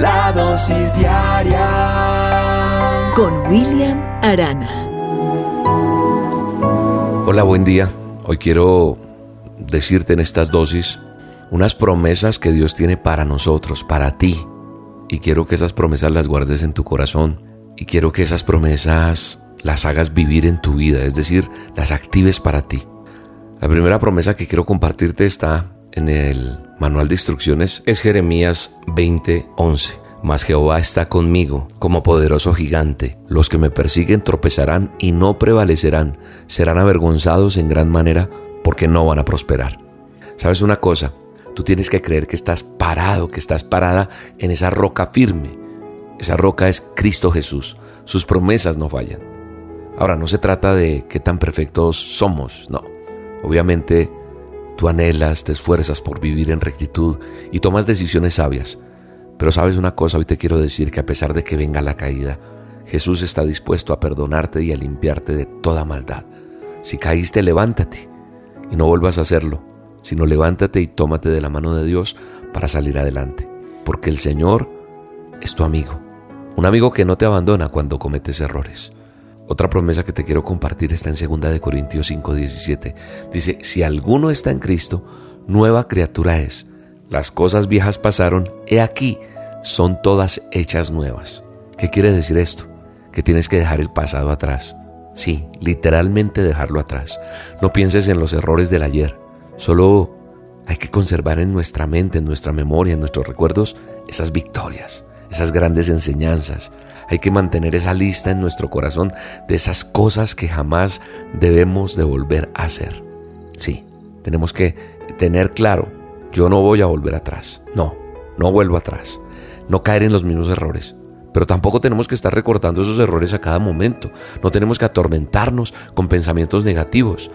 La dosis diaria con William Arana. Hola, buen día. Hoy quiero decirte en estas dosis unas promesas que Dios tiene para nosotros, para ti. Y quiero que esas promesas las guardes en tu corazón. Y quiero que esas promesas las hagas vivir en tu vida, es decir, las actives para ti. La primera promesa que quiero compartirte está en el manual de instrucciones, es Jeremías 20:11. Mas Jehová está conmigo como poderoso gigante. Los que me persiguen tropezarán y no prevalecerán. Serán avergonzados en gran manera porque no van a prosperar. ¿Sabes una cosa? Tú tienes que creer que estás parado, que estás parada en esa roca firme. Esa roca es Cristo Jesús. Sus promesas no fallan. Ahora, no se trata de qué tan perfectos somos, no. Obviamente, tú anhelas, te esfuerzas por vivir en rectitud y tomas decisiones sabias. Pero sabes una cosa, hoy te quiero decir que a pesar de que venga la caída, Jesús está dispuesto a perdonarte y a limpiarte de toda maldad. Si caíste, levántate y no vuelvas a hacerlo, sino levántate y tómate de la mano de Dios para salir adelante. Porque el Señor es tu amigo, un amigo que no te abandona cuando cometes errores. Otra promesa que te quiero compartir está en 2 de Corintios 5:17. Dice, si alguno está en Cristo, nueva criatura es. Las cosas viejas pasaron, he aquí, son todas hechas nuevas. ¿Qué quiere decir esto? Que tienes que dejar el pasado atrás. Sí, literalmente dejarlo atrás. No pienses en los errores del ayer. Solo hay que conservar en nuestra mente, en nuestra memoria, en nuestros recuerdos, esas victorias, esas grandes enseñanzas, hay que mantener esa lista en nuestro corazón de esas cosas que jamás debemos de volver a hacer. Sí, tenemos que tener claro, yo no voy a volver atrás. No, no vuelvo atrás. No caer en los mismos errores. Pero tampoco tenemos que estar recordando esos errores a cada momento. No tenemos que atormentarnos con pensamientos negativos.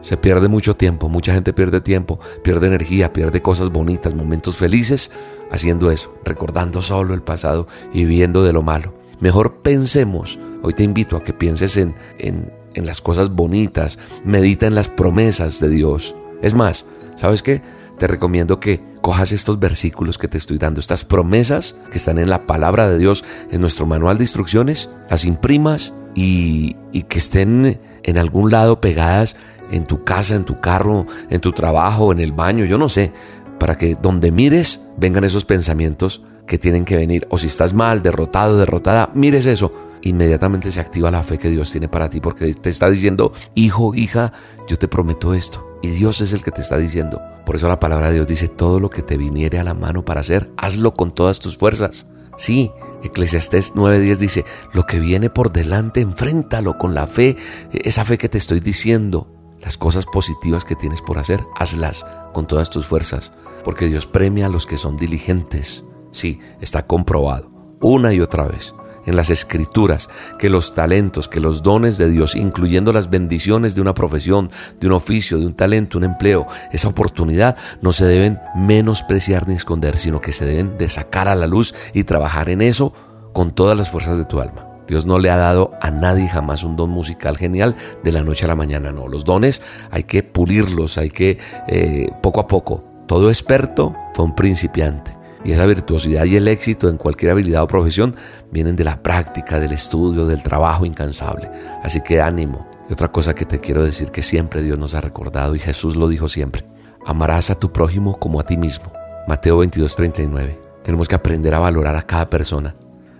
Se pierde mucho tiempo, mucha gente pierde tiempo, pierde energía, pierde cosas bonitas, momentos felices haciendo eso, recordando solo el pasado y viviendo de lo malo. Mejor pensemos, hoy te invito a que pienses en, en, las cosas bonitas, medita en las promesas de Dios. Es más, ¿sabes qué? Te recomiendo que cojas estos versículos que te estoy dando, estas promesas que están en la palabra de Dios, en nuestro manual de instrucciones, las imprimas y que estén en algún lado pegadas en tu casa, en tu carro, en tu trabajo, en el baño, yo no sé, para que donde mires vengan esos pensamientos que tienen que venir. O si estás mal, derrotado, derrotada, mires eso. Inmediatamente se activa la fe que Dios tiene para ti porque te está diciendo, hijo, hija, yo te prometo esto. Y Dios es el que te está diciendo. Por eso la palabra de Dios dice, todo lo que te viniere a la mano para hacer, hazlo con todas tus fuerzas. Sí, Eclesiastés 9:10 dice, lo que viene por delante, enfréntalo con la fe, esa fe que te estoy diciendo. Las cosas positivas que tienes por hacer, hazlas con todas tus fuerzas, porque Dios premia a los que son diligentes. Sí, está comprobado, una y otra vez, en las escrituras, que los talentos, que los dones de Dios, incluyendo las bendiciones de una profesión, de un oficio, de un talento, un empleo, esa oportunidad, no se deben menospreciar ni esconder, sino que se deben de sacar a la luz y trabajar en eso con todas las fuerzas de tu alma. Dios no le ha dado a nadie jamás un don musical genial de la noche a la mañana, no. Los dones hay que pulirlos, hay que eh, poco a poco. Todo experto fue un principiante. Y esa virtuosidad y el éxito en cualquier habilidad o profesión vienen de la práctica, del estudio, del trabajo incansable. Así que ánimo. Y otra cosa que te quiero decir que siempre Dios nos ha recordado y Jesús lo dijo siempre. Amarás a tu prójimo como a ti mismo. Mateo 22:39. Tenemos que aprender a valorar a cada persona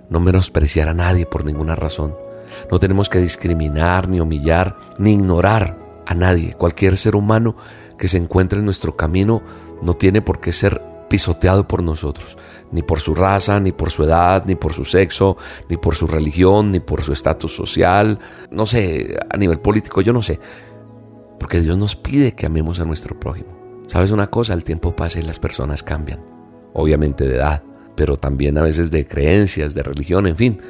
no menospreciar a nadie por ninguna razón. No tenemos que discriminar, ni humillar, ni ignorar a nadie. Cualquier ser humano que se encuentre en nuestro camino no tiene por qué ser pisoteado por nosotros, ni por su raza, ni por su edad, ni por su sexo, ni por su religión, ni por su estatus social, no sé, a nivel político, yo no sé. Porque Dios nos pide que amemos a nuestro prójimo. ¿Sabes una cosa? El tiempo pasa y las personas cambian. obviamente de edad, pero también a veces de creencias, de religión, en fin.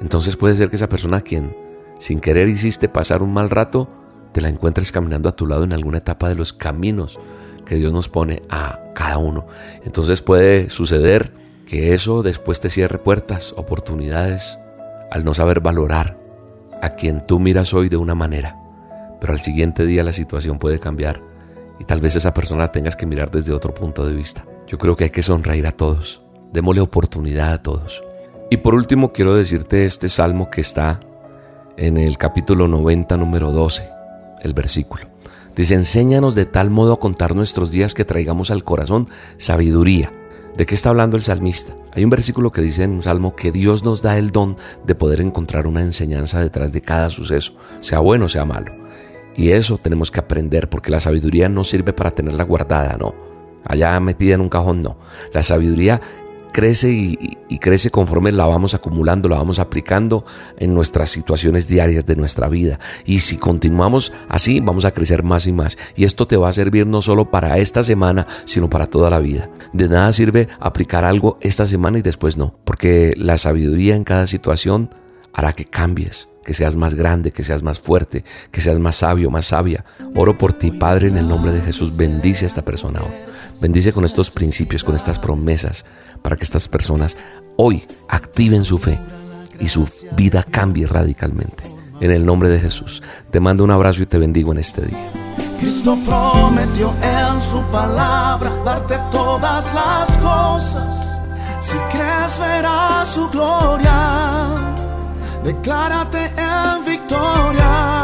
Entonces puede ser que esa persona a quien sin querer hiciste pasar un mal rato, te la encuentres caminando a tu lado en alguna etapa de los caminos que Dios nos pone a cada uno. Entonces puede suceder que eso después te cierre puertas, oportunidades, al no saber valorar a quien tú miras hoy de una manera, pero al siguiente día la situación puede cambiar y tal vez esa persona tengas que mirar desde otro punto de vista. Yo creo que hay que sonreír a todos, démosle oportunidad a todos. Y por último quiero decirte este salmo que está en el capítulo 90, número 12, el versículo. Dice, enséñanos de tal modo a contar nuestros días que traigamos al corazón sabiduría. ¿De qué está hablando el salmista? Hay un versículo que dice en un salmo que Dios nos da el don de poder encontrar una enseñanza detrás de cada suceso, sea bueno o sea malo. Y eso tenemos que aprender porque la sabiduría no sirve para tenerla guardada, no. Allá metida en un cajón, no. La sabiduría crece y, crece conforme la vamos acumulando, la vamos aplicando en nuestras situaciones diarias de nuestra vida. Y si continuamos así, vamos a crecer más y más. Y esto te va a servir no solo para esta semana, sino para toda la vida. De nada sirve aplicar algo esta semana y después no, porque la sabiduría en cada situación hará que cambies que seas más grande, que seas más fuerte, que seas más sabio, más sabia. Oro por ti, Padre, en el nombre de Jesús. Bendice a esta persona hoy. Bendice con estos principios, con estas promesas, para que estas personas hoy activen su fe y su vida cambie radicalmente. En el nombre de Jesús, te mando un abrazo y te bendigo en este día. Cristo prometió en su palabra darte todas las cosas. Si crees verás su gloria, declárate en victoria.